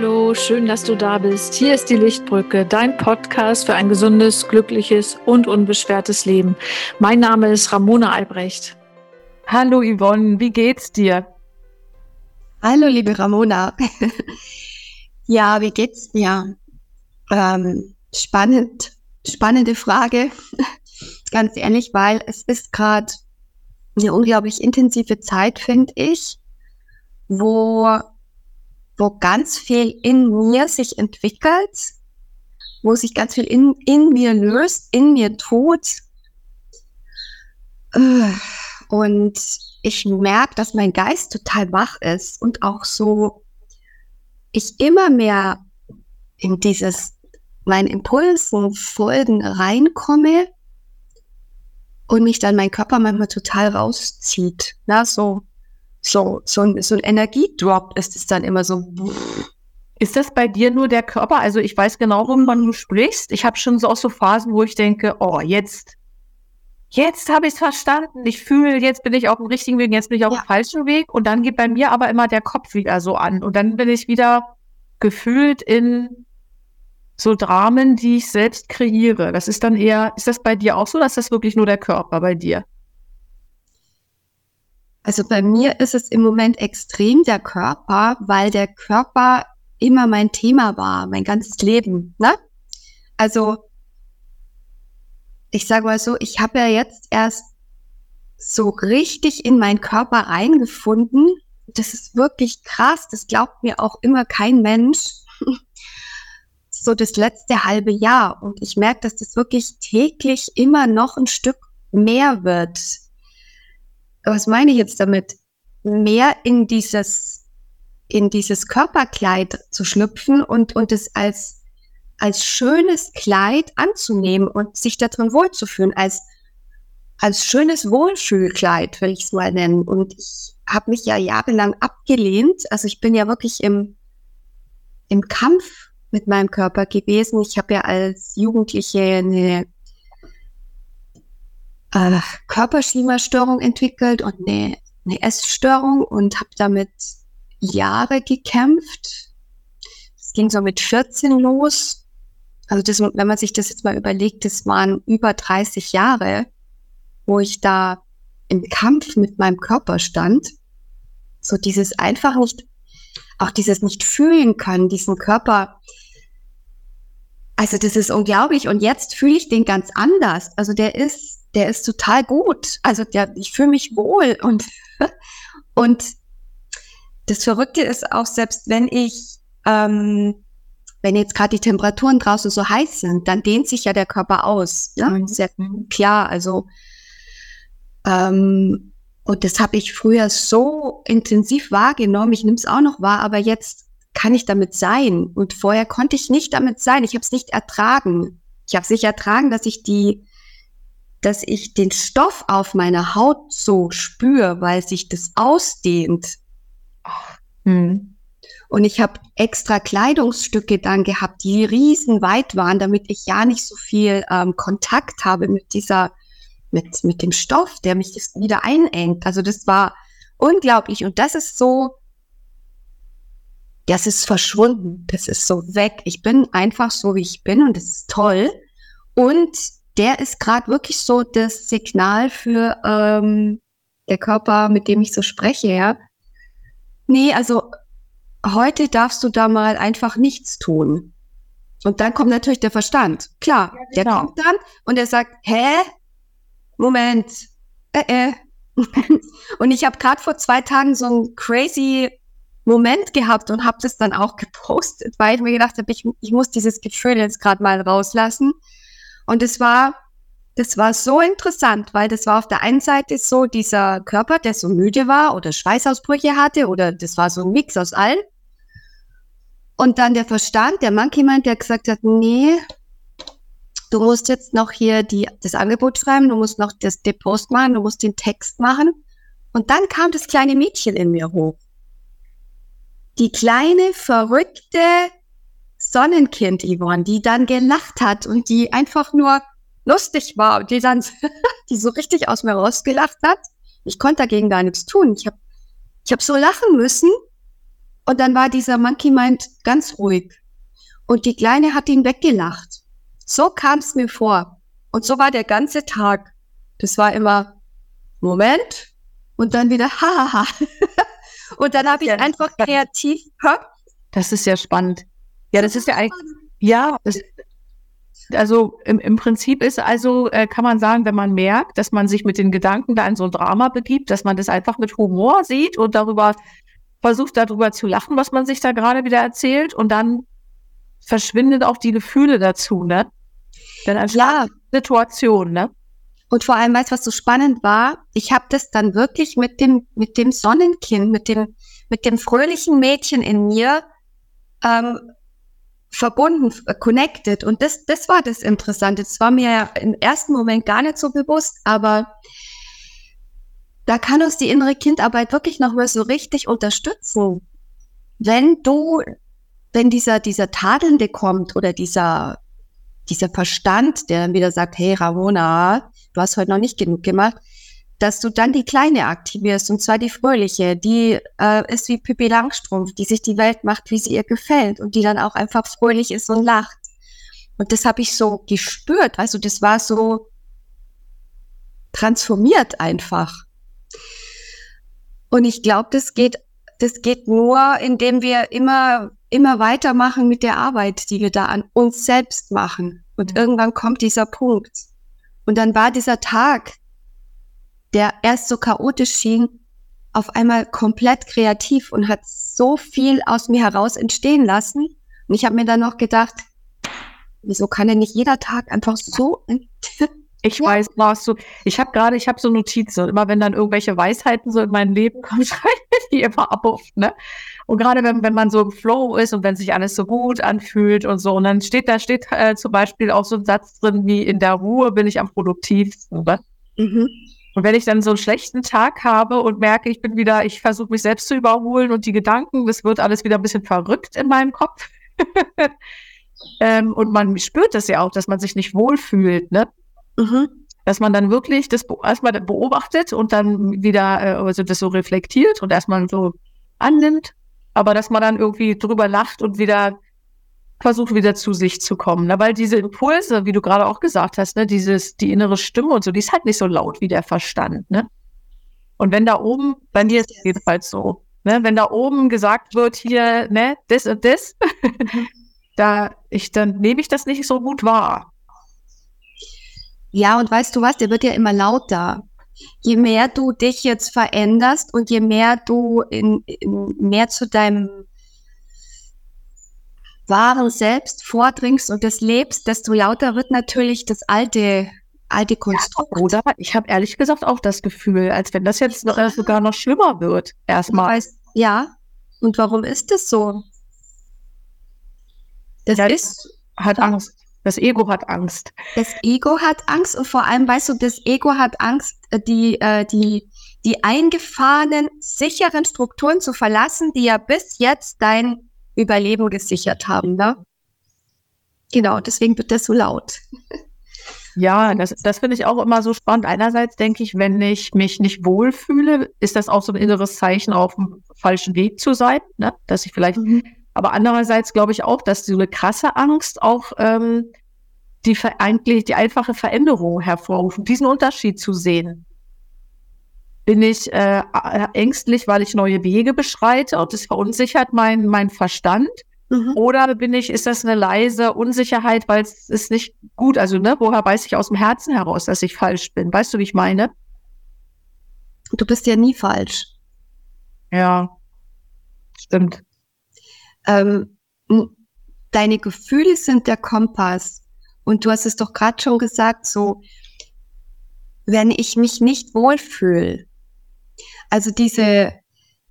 Hallo, schön, dass du da bist. Hier ist die Lichtbrücke, dein Podcast für ein gesundes, glückliches und unbeschwertes Leben. Mein Name ist Ramona Albrecht. Hallo Yvonne, wie geht's dir? Hallo liebe Ramona. ja, wie geht's mir? Ähm, spannend, spannende Frage. Ganz ehrlich, weil es ist gerade eine unglaublich intensive Zeit, finde ich, wo wo ganz viel in mir sich entwickelt, wo sich ganz viel in, in mir löst, in mir tut. Und ich merke, dass mein Geist total wach ist und auch so, ich immer mehr in dieses, meinen Impulsen folgen reinkomme und mich dann mein Körper manchmal total rauszieht. Na, so, so, so ein, so ein Energiedrop ist es dann immer so. Ist das bei dir nur der Körper? Also ich weiß genau, wovon du sprichst. Ich habe schon so auch so Phasen, wo ich denke, oh, jetzt, jetzt habe ich es verstanden. Ich fühle, jetzt bin ich auf dem richtigen Weg, jetzt bin ich auf ja. dem falschen Weg. Und dann geht bei mir aber immer der Kopf wieder so an. Und dann bin ich wieder gefühlt in so Dramen, die ich selbst kreiere. Das ist dann eher, ist das bei dir auch so, dass das wirklich nur der Körper bei dir? Also bei mir ist es im Moment extrem der Körper, weil der Körper immer mein Thema war, mein ganzes Leben. Ne? Also ich sage mal so, ich habe ja jetzt erst so richtig in meinen Körper reingefunden. Das ist wirklich krass. Das glaubt mir auch immer kein Mensch. so das letzte halbe Jahr. Und ich merke, dass das wirklich täglich immer noch ein Stück mehr wird was meine ich jetzt damit? Mehr in dieses, in dieses Körperkleid zu schlüpfen und, und es als, als schönes Kleid anzunehmen und sich darin wohlzufühlen, als, als schönes Wohlfühlkleid, will ich es mal nennen. Und ich habe mich ja jahrelang abgelehnt. Also ich bin ja wirklich im, im Kampf mit meinem Körper gewesen. Ich habe ja als Jugendliche eine äh, Körperschemastörung entwickelt und eine, eine Essstörung und habe damit Jahre gekämpft. Es ging so mit 14 los. Also das, wenn man sich das jetzt mal überlegt, das waren über 30 Jahre, wo ich da im Kampf mit meinem Körper stand. So dieses einfach nicht, auch dieses nicht fühlen können, diesen Körper. Also das ist unglaublich. Und jetzt fühle ich den ganz anders. Also der ist der ist total gut. Also der, ich fühle mich wohl und, und das Verrückte ist auch, selbst wenn ich, ähm, wenn jetzt gerade die Temperaturen draußen so heiß sind, dann dehnt sich ja der Körper aus. Ja, mhm. sehr klar. Also ähm, und das habe ich früher so intensiv wahrgenommen. Ich nehme es auch noch wahr, aber jetzt kann ich damit sein. Und vorher konnte ich nicht damit sein. Ich habe es nicht ertragen. Ich habe es nicht ertragen, dass ich die dass ich den Stoff auf meiner Haut so spüre, weil sich das ausdehnt. Hm. Und ich habe extra Kleidungsstücke dann gehabt, die riesenweit waren, damit ich ja nicht so viel ähm, Kontakt habe mit dieser, mit, mit dem Stoff, der mich wieder einengt. Also das war unglaublich. Und das ist so, das ist verschwunden. Das ist so weg. Ich bin einfach so, wie ich bin und das ist toll. Und der ist gerade wirklich so das Signal für ähm, der Körper, mit dem ich so spreche, ja. Nee, also heute darfst du da mal einfach nichts tun. Und dann kommt natürlich der Verstand. Klar, ja, genau. der kommt dann und er sagt, hä? Moment. Äh, äh. und ich habe gerade vor zwei Tagen so einen crazy Moment gehabt und habe das dann auch gepostet, weil ich mir gedacht habe, ich, ich muss dieses Gefühl jetzt gerade mal rauslassen. Und es war, das war so interessant, weil das war auf der einen Seite so dieser Körper, der so müde war oder Schweißausbrüche hatte oder das war so ein Mix aus allen. Und dann der Verstand, der Monkey Mind, der gesagt hat, nee, du musst jetzt noch hier die, das Angebot schreiben, du musst noch das, den Post machen, du musst den Text machen. Und dann kam das kleine Mädchen in mir hoch. Die kleine, verrückte, Sonnenkind Yvonne, die dann gelacht hat und die einfach nur lustig war und die dann, die so richtig aus mir rausgelacht hat. Ich konnte dagegen gar nichts tun. Ich habe ich hab so lachen müssen Und dann war dieser Monkey Mind ganz ruhig. Und die Kleine hat ihn weggelacht. So kam es mir vor. Und so war der ganze Tag. Das war immer Moment und dann wieder hahaha. und dann habe ich einfach kreativ. Das ist ja spannend. Ja, das ist ja eigentlich. Ja, das, also im, im Prinzip ist also, äh, kann man sagen, wenn man merkt, dass man sich mit den Gedanken da in so ein Drama begibt, dass man das einfach mit Humor sieht und darüber versucht, darüber zu lachen, was man sich da gerade wieder erzählt und dann verschwindet auch die Gefühle dazu, ne? Dann ja. Situation, ne? Und vor allem, weißt du, was so spannend war? Ich habe das dann wirklich mit dem, mit dem Sonnenkind, mit dem, mit dem fröhlichen Mädchen in mir ähm, verbunden, äh, connected. Und das, das war das Interessante. Das war mir im ersten Moment gar nicht so bewusst, aber da kann uns die innere Kindarbeit wirklich nochmal so richtig unterstützen. Wenn du, wenn dieser, dieser Tadelnde kommt oder dieser, dieser Verstand, der dann wieder sagt, hey Ramona, du hast heute noch nicht genug gemacht, dass du dann die Kleine aktivierst, und zwar die Fröhliche, die äh, ist wie Pippi Langstrumpf, die sich die Welt macht, wie sie ihr gefällt und die dann auch einfach fröhlich ist und lacht. Und das habe ich so gespürt, also das war so transformiert einfach. Und ich glaube, das geht, das geht nur, indem wir immer, immer weitermachen mit der Arbeit, die wir da an uns selbst machen. Und irgendwann kommt dieser Punkt. Und dann war dieser Tag, der erst so chaotisch schien, auf einmal komplett kreativ und hat so viel aus mir heraus entstehen lassen. Und ich habe mir dann noch gedacht, wieso kann denn nicht jeder Tag einfach so? Ich ja. weiß, warst du. Ich habe gerade, ich habe so Notizen. Immer wenn dann irgendwelche Weisheiten so in mein Leben kommen, schreibe ich die immer auf. Ne? Und gerade wenn, wenn man so im Flow ist und wenn sich alles so gut anfühlt und so, und dann steht da steht äh, zum Beispiel auch so ein Satz drin wie in der Ruhe bin ich am produktivsten. Ne? Mhm. Und wenn ich dann so einen schlechten Tag habe und merke, ich bin wieder, ich versuche mich selbst zu überholen und die Gedanken, das wird alles wieder ein bisschen verrückt in meinem Kopf. ähm, und man spürt das ja auch, dass man sich nicht wohlfühlt, ne? Mhm. Dass man dann wirklich das erstmal beobachtet und dann wieder äh, also das so reflektiert und erstmal so annimmt, aber dass man dann irgendwie drüber lacht und wieder versucht wieder zu sich zu kommen. Ne? Weil diese Impulse, wie du gerade auch gesagt hast, ne, dieses, die innere Stimme und so, die ist halt nicht so laut wie der Verstand. Ne? Und wenn da oben, bei mir ist es jedenfalls so, ne, wenn da oben gesagt wird, hier, ne, das und das, da ich, dann nehme ich das nicht so gut wahr. Ja, und weißt du was, der wird ja immer lauter. Je mehr du dich jetzt veränderst und je mehr du in, in mehr zu deinem wahren Selbst vordringst und das lebst, desto lauter wird natürlich das alte, alte Konstrukt. Ja, oder? Ich habe ehrlich gesagt auch das Gefühl, als wenn das jetzt noch, äh, sogar noch schlimmer wird. Erstmal. Ja. Und warum ist das so? Das ja, ist. Hat Angst. Das Ego hat Angst. Das Ego hat Angst und vor allem, weißt du, das Ego hat Angst, äh, die, äh, die, die eingefahrenen, sicheren Strukturen zu verlassen, die ja bis jetzt dein Überleben gesichert haben. Ne? Genau, deswegen wird das so laut. Ja, das, das finde ich auch immer so spannend. Einerseits denke ich, wenn ich mich nicht wohlfühle, ist das auch so ein inneres Zeichen, auf dem falschen Weg zu sein, ne? dass ich vielleicht, mhm. aber andererseits glaube ich auch, dass so eine krasse Angst auch ähm, die eigentlich die einfache Veränderung hervorruft, diesen Unterschied zu sehen. Bin ich äh, ängstlich, weil ich neue Wege beschreite und das verunsichert mein, mein Verstand? Mhm. Oder bin ich, ist das eine leise Unsicherheit, weil es ist nicht gut, also ne, woher weiß ich aus dem Herzen heraus, dass ich falsch bin? Weißt du, wie ich meine? Du bist ja nie falsch. Ja, stimmt. Ähm, deine Gefühle sind der Kompass. Und du hast es doch gerade schon gesagt, so, wenn ich mich nicht wohlfühle, also diese,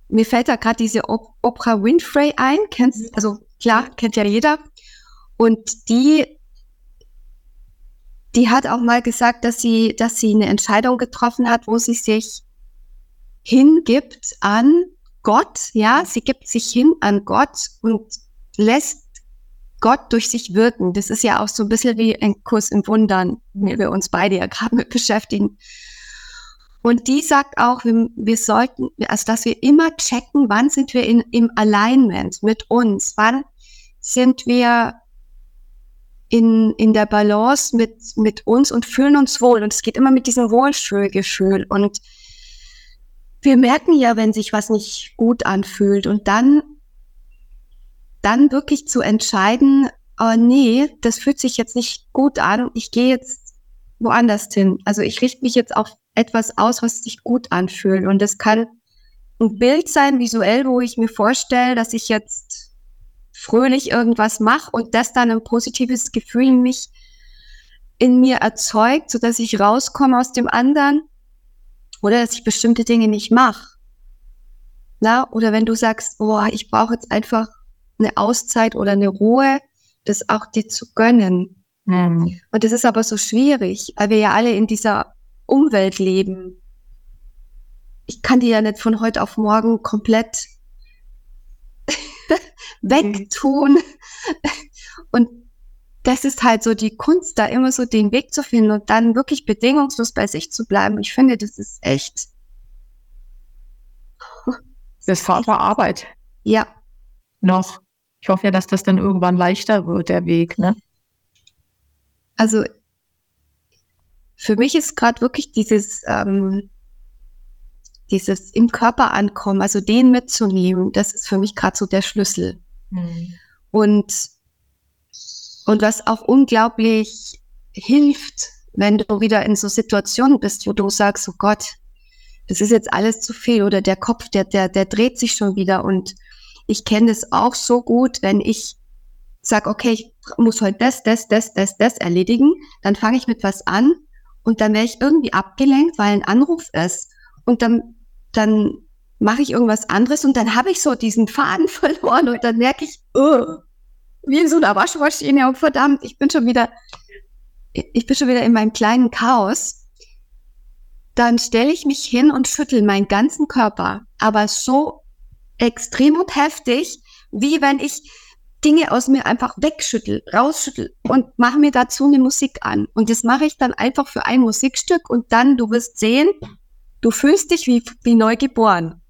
mir fällt da gerade diese Oprah Winfrey ein, kennst, mhm. also klar, kennt ja jeder. Und die, die hat auch mal gesagt, dass sie, dass sie eine Entscheidung getroffen hat, wo sie sich hingibt an Gott, ja, sie gibt sich hin an Gott und lässt Gott durch sich wirken. Das ist ja auch so ein bisschen wie ein Kurs im Wundern, wie wir uns beide ja gerade mit beschäftigen. Und die sagt auch, wir, wir sollten, also dass wir immer checken, wann sind wir in, im Alignment mit uns, wann sind wir in, in der Balance mit, mit uns und fühlen uns wohl. Und es geht immer mit diesem Wohlfühlgefühl. Und wir merken ja, wenn sich was nicht gut anfühlt. Und dann, dann wirklich zu entscheiden, oh nee, das fühlt sich jetzt nicht gut an. Ich gehe jetzt woanders hin. Also ich richte mich jetzt auf etwas aus, was sich gut anfühlt. Und das kann ein Bild sein, visuell, wo ich mir vorstelle, dass ich jetzt fröhlich irgendwas mache und das dann ein positives Gefühl in mich in mir erzeugt, so dass ich rauskomme aus dem anderen oder dass ich bestimmte Dinge nicht mache. Na, oder wenn du sagst, boah, ich brauche jetzt einfach eine Auszeit oder eine Ruhe, das auch dir zu gönnen. Mhm. Und das ist aber so schwierig, weil wir ja alle in dieser Umwelt leben. Ich kann die ja nicht von heute auf morgen komplett wegtun. Und das ist halt so die Kunst, da immer so den Weg zu finden und dann wirklich bedingungslos bei sich zu bleiben. Ich finde, das ist echt. Das ist harte Arbeit. Ja. Noch. Ich hoffe ja, dass das dann irgendwann leichter wird, der Weg, ne? Also für mich ist gerade wirklich dieses, ähm, dieses im Körper ankommen, also den mitzunehmen, das ist für mich gerade so der Schlüssel. Mhm. Und, und was auch unglaublich hilft, wenn du wieder in so Situationen bist, wo du sagst, oh Gott, das ist jetzt alles zu viel oder der Kopf, der, der, der dreht sich schon wieder und ich kenne es auch so gut, wenn ich sage, okay, ich muss heute das, das, das, das, das erledigen, dann fange ich mit was an und dann wäre ich irgendwie abgelenkt, weil ein Anruf ist. Und dann, dann mache ich irgendwas anderes und dann habe ich so diesen Faden verloren und dann merke ich, oh, wie in so einer Waschmaschine, oh verdammt, ich bin schon wieder, ich bin schon wieder in meinem kleinen Chaos. Dann stelle ich mich hin und schüttel meinen ganzen Körper, aber so extrem und heftig, wie wenn ich Dinge aus mir einfach wegschüttel, rausschüttel und mache mir dazu eine Musik an. Und das mache ich dann einfach für ein Musikstück und dann, du wirst sehen, du fühlst dich wie, wie neu geboren.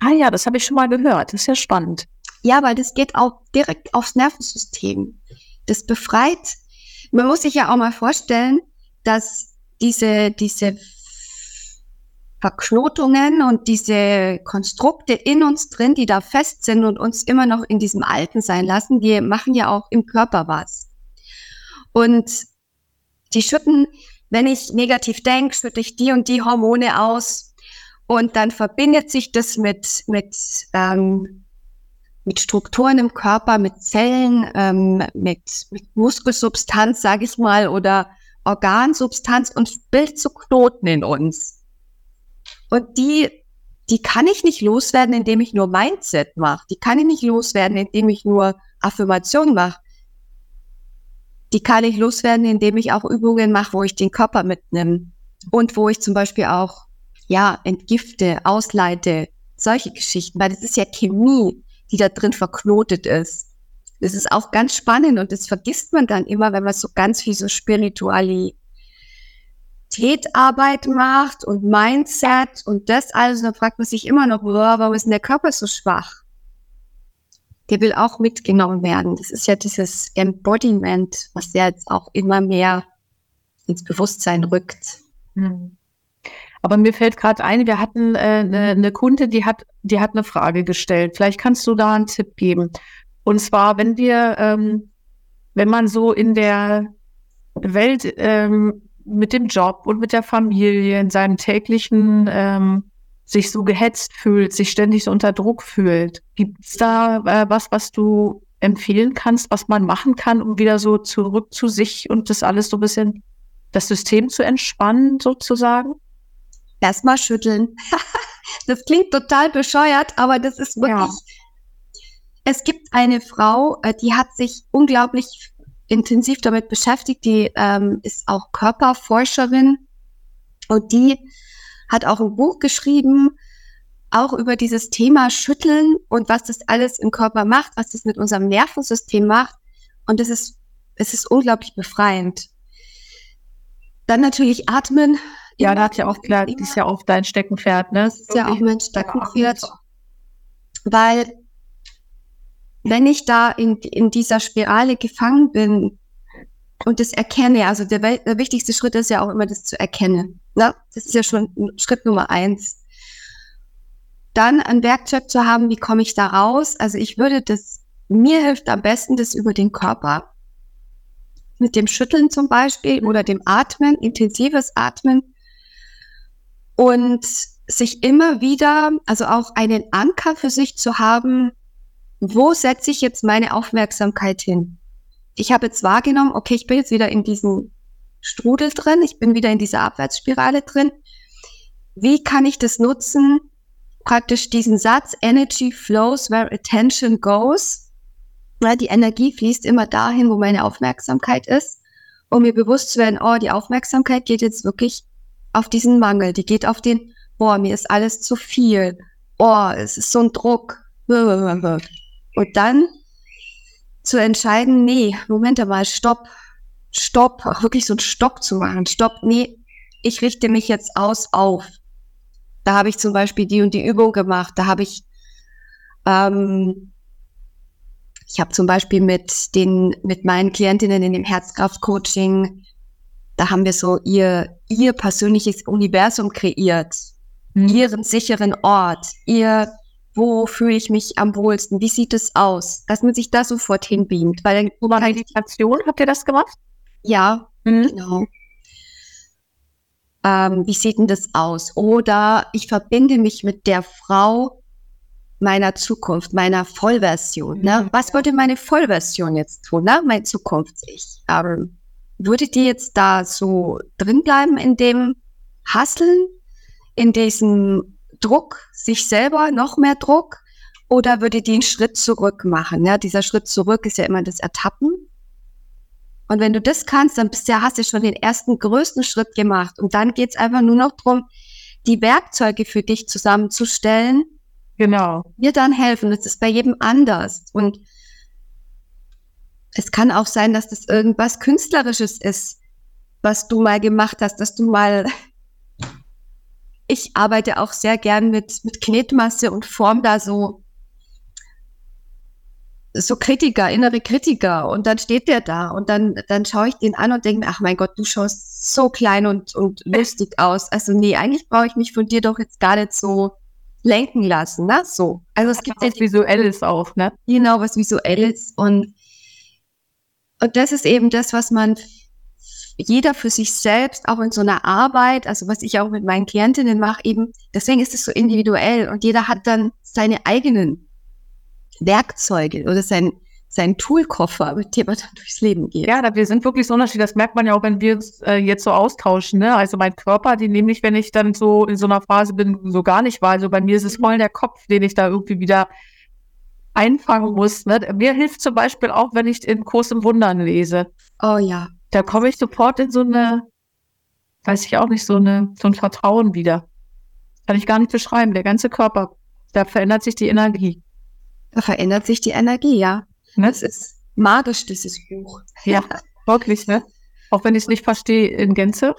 Ah ja, das habe ich schon mal gehört. Das ist ja spannend. Ja, weil das geht auch direkt aufs Nervensystem. Das befreit. Man muss sich ja auch mal vorstellen, dass diese, diese Verknotungen und diese Konstrukte in uns drin, die da fest sind und uns immer noch in diesem Alten sein lassen, die machen ja auch im Körper was. Und die schütten, wenn ich negativ denke, schütte ich die und die Hormone aus und dann verbindet sich das mit, mit, ähm, mit Strukturen im Körper, mit Zellen, ähm, mit, mit Muskelsubstanz, sage ich mal, oder Organsubstanz und bildet so Knoten in uns. Und die, die kann ich nicht loswerden, indem ich nur Mindset mache. Die kann ich nicht loswerden, indem ich nur Affirmation mache. Die kann ich loswerden, indem ich auch Übungen mache, wo ich den Körper mitnehme und wo ich zum Beispiel auch ja entgifte, ausleite, solche Geschichten, weil das ist ja Chemie, die da drin verknotet ist. Das ist auch ganz spannend und das vergisst man dann immer, wenn man so ganz viel so Spiritualität Tätarbeit macht und Mindset und das alles, dann fragt man sich immer noch, warum ist denn der Körper so schwach? Der will auch mitgenommen werden. Das ist ja dieses Embodiment, was ja jetzt auch immer mehr ins Bewusstsein rückt. Hm. Aber mir fällt gerade ein, wir hatten äh, eine, eine Kunde, die hat, die hat eine Frage gestellt. Vielleicht kannst du da einen Tipp geben. Und zwar, wenn wir, ähm, wenn man so in der Welt ähm, mit dem Job und mit der Familie in seinem täglichen ähm, sich so gehetzt fühlt, sich ständig so unter Druck fühlt. Gibt es da äh, was, was du empfehlen kannst, was man machen kann, um wieder so zurück zu sich und das alles so ein bisschen, das System zu entspannen, sozusagen? Erstmal schütteln. das klingt total bescheuert, aber das ist wirklich. Ja. Es gibt eine Frau, äh, die hat sich unglaublich intensiv damit beschäftigt. Die ähm, ist auch Körperforscherin und die hat auch ein Buch geschrieben, auch über dieses Thema Schütteln und was das alles im Körper macht, was das mit unserem Nervensystem macht. Und es ist, es ist unglaublich befreiend. Dann natürlich atmen, Ja, da hat ja auch klar, die ist ja auch dein Steckenpferd, ne? Das ist ja auch mein Steckenpferd. Weil wenn ich da in, in dieser Spirale gefangen bin und das erkenne, also der, der wichtigste Schritt ist ja auch immer das zu erkennen. Ne? Das ist ja schon Schritt Nummer eins. Dann ein Werkzeug zu haben, wie komme ich da raus? Also ich würde das, mir hilft am besten das über den Körper. Mit dem Schütteln zum Beispiel oder dem Atmen, intensives Atmen. Und sich immer wieder, also auch einen Anker für sich zu haben, wo setze ich jetzt meine Aufmerksamkeit hin? Ich habe jetzt wahrgenommen, okay, ich bin jetzt wieder in diesem Strudel drin, ich bin wieder in dieser Abwärtsspirale drin. Wie kann ich das nutzen? Praktisch diesen Satz, Energy flows where attention goes. Die Energie fließt immer dahin, wo meine Aufmerksamkeit ist, um mir bewusst zu werden, oh, die Aufmerksamkeit geht jetzt wirklich auf diesen Mangel, die geht auf den, boah, mir ist alles zu viel, oh, es ist so ein Druck. Und dann zu entscheiden, nee, Moment mal, stopp, stopp, auch wirklich so einen Stopp zu machen, stopp, nee, ich richte mich jetzt aus auf. Da habe ich zum Beispiel die und die Übung gemacht, da habe ich, ähm, ich habe zum Beispiel mit den, mit meinen Klientinnen in dem Herzkraft-Coaching, da haben wir so ihr, ihr persönliches Universum kreiert, mhm. ihren sicheren Ort, ihr wo fühle ich mich am wohlsten, wie sieht es aus, dass man sich da sofort hinbeamt. Weil dann, Meditation, habt ihr das gemacht? Ja, mhm. genau. Ähm, wie sieht denn das aus? Oder ich verbinde mich mit der Frau meiner Zukunft, meiner Vollversion. Ne? Mhm. Was würde meine Vollversion jetzt tun, ne? mein Zukunfts-Ich? Ähm, würde die jetzt da so drin bleiben in dem Hasseln, in diesem Druck, sich selber noch mehr Druck? Oder würde die einen Schritt zurück machen? Ja, dieser Schritt zurück ist ja immer das Ertappen. Und wenn du das kannst, dann bist du, hast du schon den ersten größten Schritt gemacht. Und dann geht es einfach nur noch darum, die Werkzeuge für dich zusammenzustellen. Genau. Dir dann helfen. Das ist bei jedem anders. Und es kann auch sein, dass das irgendwas Künstlerisches ist, was du mal gemacht hast, dass du mal ich arbeite auch sehr gern mit, mit Knetmasse und form da so, so Kritiker, innere Kritiker. Und dann steht der da und dann, dann schaue ich den an und denke mir, ach mein Gott, du schaust so klein und, und lustig aus. Also nee, eigentlich brauche ich mich von dir doch jetzt gar nicht so lenken lassen, ne? So. Also es gibt was Visuelles auch, ne? Genau, was Visuelles und und das ist eben das, was man jeder für sich selbst, auch in so einer Arbeit, also was ich auch mit meinen Klientinnen mache, eben, deswegen ist es so individuell und jeder hat dann seine eigenen Werkzeuge oder sein, sein Toolkoffer, mit dem er dann durchs Leben geht. Ja, wir sind wirklich so unterschiedlich. Das merkt man ja auch, wenn wir uns äh, jetzt so austauschen. Ne? Also mein Körper, den nehme ich, wenn ich dann so in so einer Phase bin, so gar nicht war. Also bei mir ist es voll der Kopf, den ich da irgendwie wieder einfangen muss. Ne? Mir hilft zum Beispiel auch, wenn ich in Kurs im Wundern lese. Oh ja da komme ich sofort in so eine, weiß ich auch nicht, so eine, so ein Vertrauen wieder. Kann ich gar nicht beschreiben. Der ganze Körper, da verändert sich die Energie. Da verändert sich die Energie, ja. Ne? Das ist magisch, dieses Buch. Ja, wirklich, ne? Auch wenn ich es nicht verstehe in Gänze.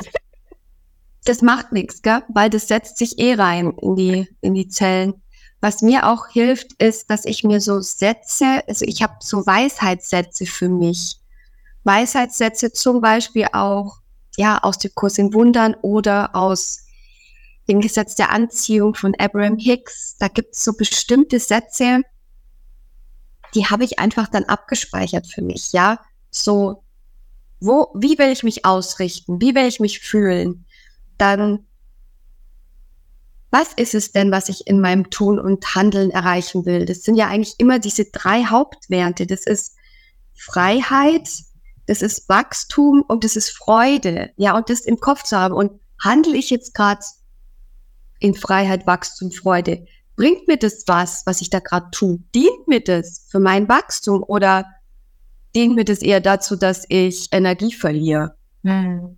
Das macht nichts, gell? Weil das setzt sich eh rein in die, in die Zellen. Was mir auch hilft, ist, dass ich mir so Sätze, also ich habe so Weisheitssätze für mich. Weisheitssätze zum Beispiel auch ja aus dem Kurs in Wundern oder aus dem Gesetz der Anziehung von Abraham Hicks. Da gibt es so bestimmte Sätze, die habe ich einfach dann abgespeichert für mich. Ja, so wo, wie will ich mich ausrichten? Wie will ich mich fühlen? Dann was ist es denn, was ich in meinem Tun und Handeln erreichen will? Das sind ja eigentlich immer diese drei Hauptwerte. Das ist Freiheit, das ist Wachstum und das ist Freude, ja, und das im Kopf zu haben. Und handle ich jetzt gerade in Freiheit, Wachstum, Freude? Bringt mir das was, was ich da gerade tue? Dient mir das für mein Wachstum oder dient mir das eher dazu, dass ich Energie verliere? Hm.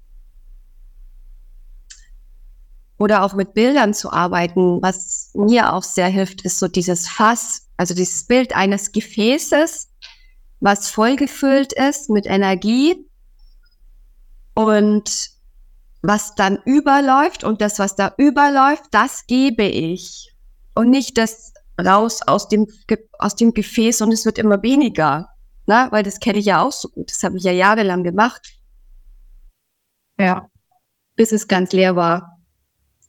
Oder auch mit Bildern zu arbeiten, was mir auch sehr hilft, ist so dieses Fass, also dieses Bild eines Gefäßes, was vollgefüllt ist mit Energie und was dann überläuft und das, was da überläuft, das gebe ich. Und nicht das raus aus dem, aus dem Gefäß und es wird immer weniger. Na, weil das kenne ich ja auch so gut. Das habe ich ja jahrelang gemacht. Ja. Bis es ganz leer war.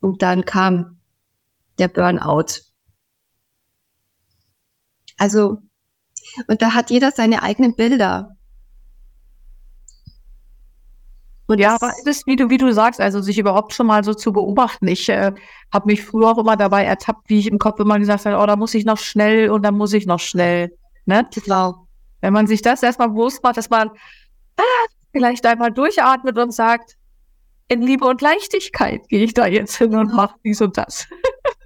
Und dann kam der Burnout. Also, und da hat jeder seine eigenen Bilder. Und ja, aber es ist, wie du, wie du sagst, also sich überhaupt schon mal so zu beobachten. Ich äh, habe mich früher auch immer dabei ertappt, wie ich im Kopf immer gesagt habe, oh, da muss ich noch schnell und da muss ich noch schnell. Ne? Genau. Wenn man sich das erstmal bewusst macht, dass man ah, vielleicht einmal durchatmet und sagt, in Liebe und Leichtigkeit gehe ich da jetzt hin und mache dies und das.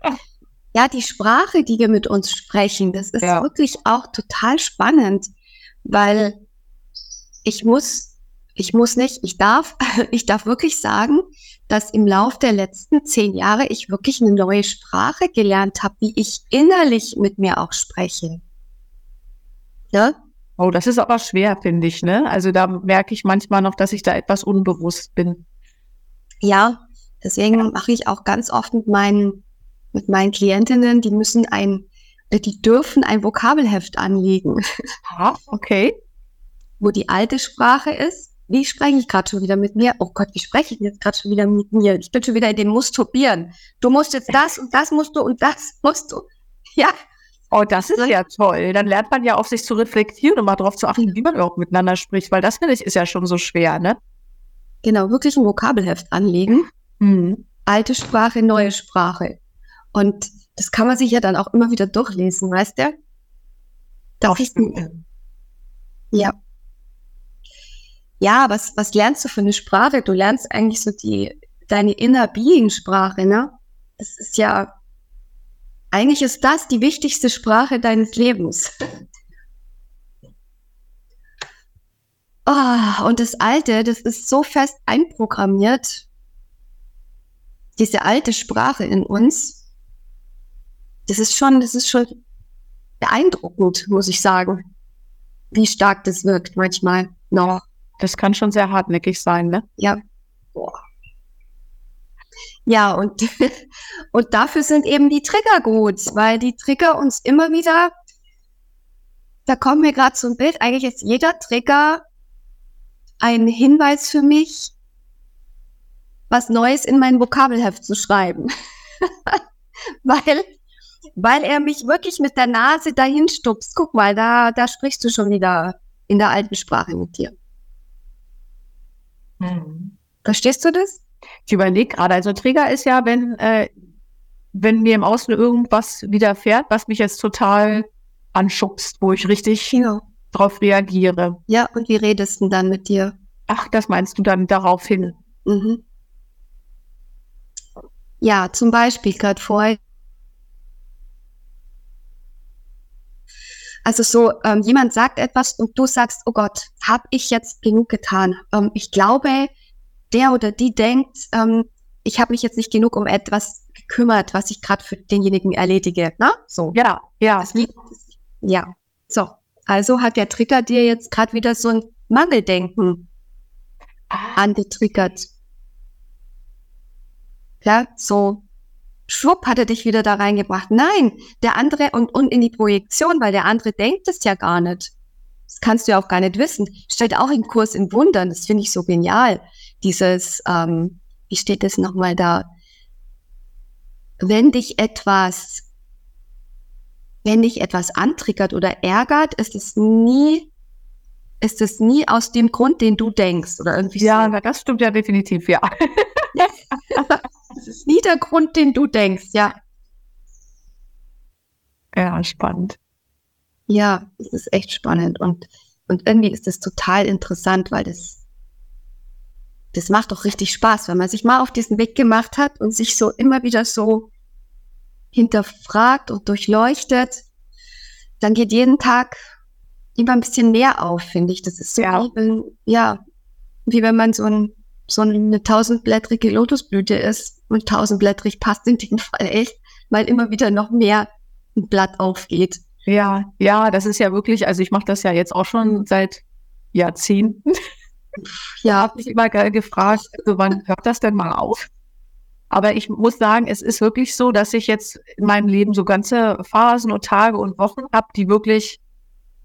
ja, die Sprache, die wir mit uns sprechen, das ist ja. wirklich auch total spannend, weil ich muss ich muss nicht, ich darf, ich darf wirklich sagen, dass im Lauf der letzten zehn Jahre ich wirklich eine neue Sprache gelernt habe, wie ich innerlich mit mir auch spreche. Ja? Oh, das ist aber schwer, finde ich, ne? Also da merke ich manchmal noch, dass ich da etwas unbewusst bin. Ja, deswegen mache ich auch ganz oft mit meinen, mit meinen Klientinnen, die müssen ein, die dürfen ein Vokabelheft anlegen. Ah, okay. Wo die alte Sprache ist wie spreche ich gerade schon wieder mit mir? Oh Gott, wie spreche ich jetzt gerade schon wieder mit mir? Ich bin schon wieder in dem Mustopieren. Du musst jetzt das und das musst du und das musst du. Ja. Oh, das ist ja toll. Dann lernt man ja auf sich zu reflektieren und mal darauf zu achten, wie man überhaupt miteinander spricht, weil das finde ich ist ja schon so schwer, ne? Genau, wirklich ein Vokabelheft anlegen. Mhm. Alte Sprache, neue Sprache. Und das kann man sich ja dann auch immer wieder durchlesen, weißt du? Das ist, ja ja, was, was lernst du für eine Sprache? Du lernst eigentlich so die, deine Inner Being Sprache, ne? Das ist ja, eigentlich ist das die wichtigste Sprache deines Lebens. Oh, und das Alte, das ist so fest einprogrammiert. Diese alte Sprache in uns, das ist schon, das ist schon beeindruckend, muss ich sagen, wie stark das wirkt manchmal noch. Das kann schon sehr hartnäckig sein, ne? Ja. Boah. Ja, und, und dafür sind eben die Trigger gut, weil die Trigger uns immer wieder, da kommt mir gerade so ein Bild, eigentlich ist jeder Trigger ein Hinweis für mich, was Neues in mein Vokabelheft zu schreiben. weil, weil er mich wirklich mit der Nase dahin stupst. Guck mal, da, da sprichst du schon wieder in der alten Sprache mit dir. Mhm. Verstehst du das? Ich überlege gerade, also Trigger ist ja, wenn, äh, wenn mir im Außen irgendwas widerfährt, was mich jetzt total anschubst, wo ich richtig genau. drauf reagiere. Ja, und wie redest du dann mit dir? Ach, das meinst du dann darauf hin? Mhm. Ja, zum Beispiel gerade vorher. Also so, ähm, jemand sagt etwas und du sagst, oh Gott, habe ich jetzt genug getan? Ähm, ich glaube, der oder die denkt, ähm, ich habe mich jetzt nicht genug um etwas gekümmert, was ich gerade für denjenigen erledige. Na? So. Ja, ja. Liegt, ja. So. Also hat der Trigger dir jetzt gerade wieder so ein Mangeldenken ah. angetriggert. Ja, so schwupp hat er dich wieder da reingebracht. Nein, der andere und, und in die Projektion, weil der andere denkt es ja gar nicht. Das kannst du ja auch gar nicht wissen. Steht auch im Kurs in Wundern. Das finde ich so genial. Dieses, ähm, wie steht das nochmal da? Wenn dich etwas, wenn dich etwas antriggert oder ärgert, ist es nie, ist es nie aus dem Grund, den du denkst oder irgendwie. Ja, so. das stimmt ja definitiv, ja. Das ist nie der Grund, den du denkst, ja. Ja, spannend. Ja, es ist echt spannend und, und irgendwie ist es total interessant, weil das, das macht doch richtig Spaß, wenn man sich mal auf diesen Weg gemacht hat und sich so immer wieder so hinterfragt und durchleuchtet, dann geht jeden Tag immer ein bisschen mehr auf, finde ich. Das ist so, ja. Wie, ja, wie wenn man so ein so eine tausendblättrige Lotusblüte ist. Und tausendblättrig passt in dem Fall echt, weil immer wieder noch mehr ein Blatt aufgeht. Ja, ja, das ist ja wirklich, also ich mache das ja jetzt auch schon seit Jahrzehnten. ja, habe mich immer gefragt, also wann hört das denn mal auf? Aber ich muss sagen, es ist wirklich so, dass ich jetzt in meinem Leben so ganze Phasen und Tage und Wochen habe, die wirklich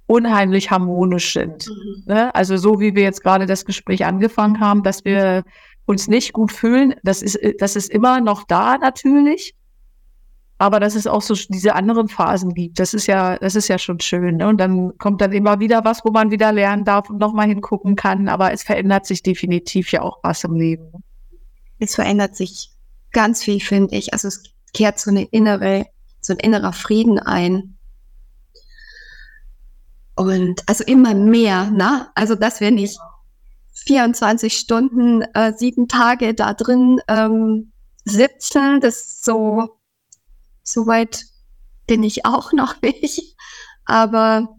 unheimlich harmonisch sind. Mhm. Ne? Also so wie wir jetzt gerade das Gespräch angefangen haben, dass wir uns nicht gut fühlen, das ist, das ist immer noch da natürlich. Aber dass es auch so diese anderen Phasen gibt, das ist ja, das ist ja schon schön. Ne? Und dann kommt dann immer wieder was, wo man wieder lernen darf und nochmal hingucken kann. Aber es verändert sich definitiv ja auch was im Leben. Es verändert sich ganz viel, finde ich. Also es kehrt so eine innere, so ein innerer Frieden ein. Und also immer mehr, ne? Also dass wir nicht 24 Stunden, äh, sieben Tage da drin ähm, sitzen, das so, so weit bin ich auch noch nicht. Aber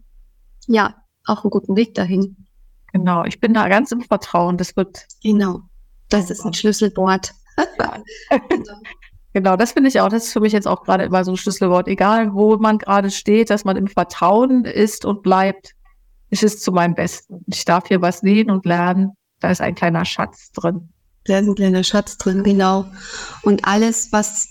ja, auch einen guten Weg dahin. Genau, ich bin da ganz im Vertrauen. Das wird. Genau, das ist ein Schlüsselwort. genau, das finde ich auch. Das ist für mich jetzt auch gerade immer so ein Schlüsselwort. Egal, wo man gerade steht, dass man im Vertrauen ist und bleibt, ist es zu meinem Besten. Ich darf hier was sehen und lernen. Da ist ein kleiner Schatz drin. Da ist ein kleiner Schatz drin, genau. Und alles, was,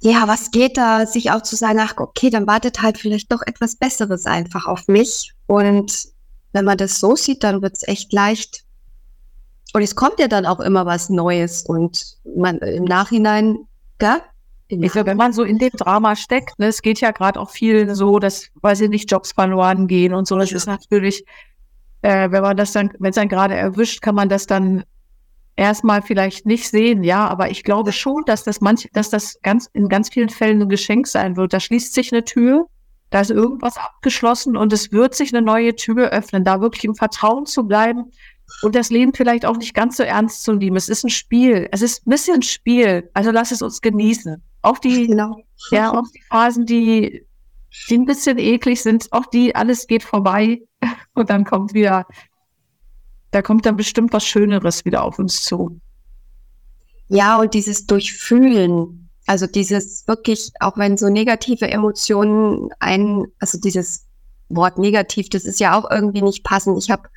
ja, was geht da, sich auch zu sagen, ach, okay, dann wartet halt vielleicht doch etwas Besseres einfach auf mich. Und wenn man das so sieht, dann wird es echt leicht, und es kommt ja dann auch immer was Neues und man im Nachhinein, gell? Ich glaube, wenn man so in dem Drama steckt, ne, es geht ja gerade auch viel so, dass, weiß ich nicht, Jobs verloren gehen und so. Das ist natürlich, äh, wenn man das dann, wenn es dann gerade erwischt, kann man das dann erstmal vielleicht nicht sehen, ja, aber ich glaube schon, dass das manch, dass das ganz in ganz vielen Fällen ein Geschenk sein wird. Da schließt sich eine Tür, da ist irgendwas abgeschlossen und es wird sich eine neue Tür öffnen, da wirklich im Vertrauen zu bleiben und das Leben vielleicht auch nicht ganz so ernst zu nehmen. Es ist ein Spiel. Es ist ein bisschen ein Spiel. Also lass es uns genießen. Auch die, genau. ja, auch die Phasen, die, die ein bisschen eklig sind, auch die, alles geht vorbei. Und dann kommt wieder, da kommt dann bestimmt was Schöneres wieder auf uns zu. Ja, und dieses Durchfühlen, also dieses wirklich, auch wenn so negative Emotionen ein, also dieses Wort negativ, das ist ja auch irgendwie nicht passend. Ich habe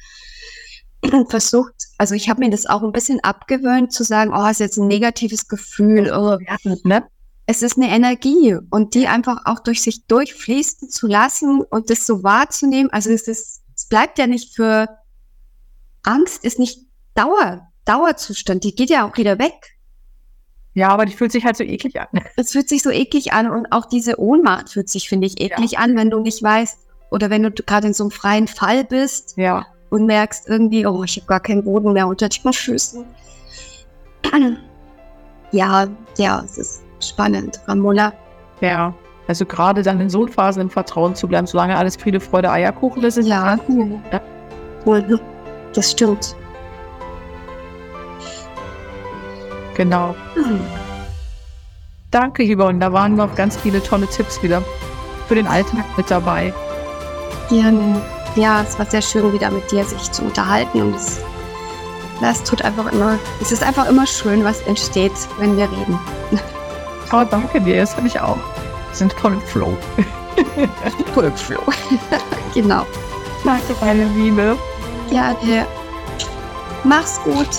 versucht, also ich habe mir das auch ein bisschen abgewöhnt zu sagen, oh, ist jetzt ein negatives Gefühl. Oh, ne? Es ist eine Energie und die einfach auch durch sich durchfließen zu lassen und das so wahrzunehmen. Also es ist, es bleibt ja nicht für Angst, ist nicht Dauer, Dauerzustand, die geht ja auch wieder weg. Ja, aber die fühlt sich halt so eklig an. Es fühlt sich so eklig an und auch diese Ohnmacht fühlt sich, finde ich, eklig ja. an, wenn du nicht weißt oder wenn du gerade in so einem freien Fall bist. Ja und merkst irgendwie, oh, ich habe gar keinen Boden mehr unter den Füßen. Ja, ja, es ist spannend, Ramona. Ja, also gerade dann in so Phasen im Vertrauen zu bleiben, solange alles Friede, Freude, Eierkuchen ist. Ja, ja. das stimmt. Genau. Hm. Danke, Yvonne. Da waren noch ganz viele tolle Tipps wieder für den Alltag mit dabei. Gerne ja, es war sehr schön, wieder mit dir sich zu unterhalten und es, das tut einfach immer, es ist einfach immer schön, was entsteht, wenn wir reden. Oh, danke dir, das finde ich auch. Wir sind voll im Flow. voll im Flow. genau. Danke, meine Liebe. Ja, dir. Mach's gut.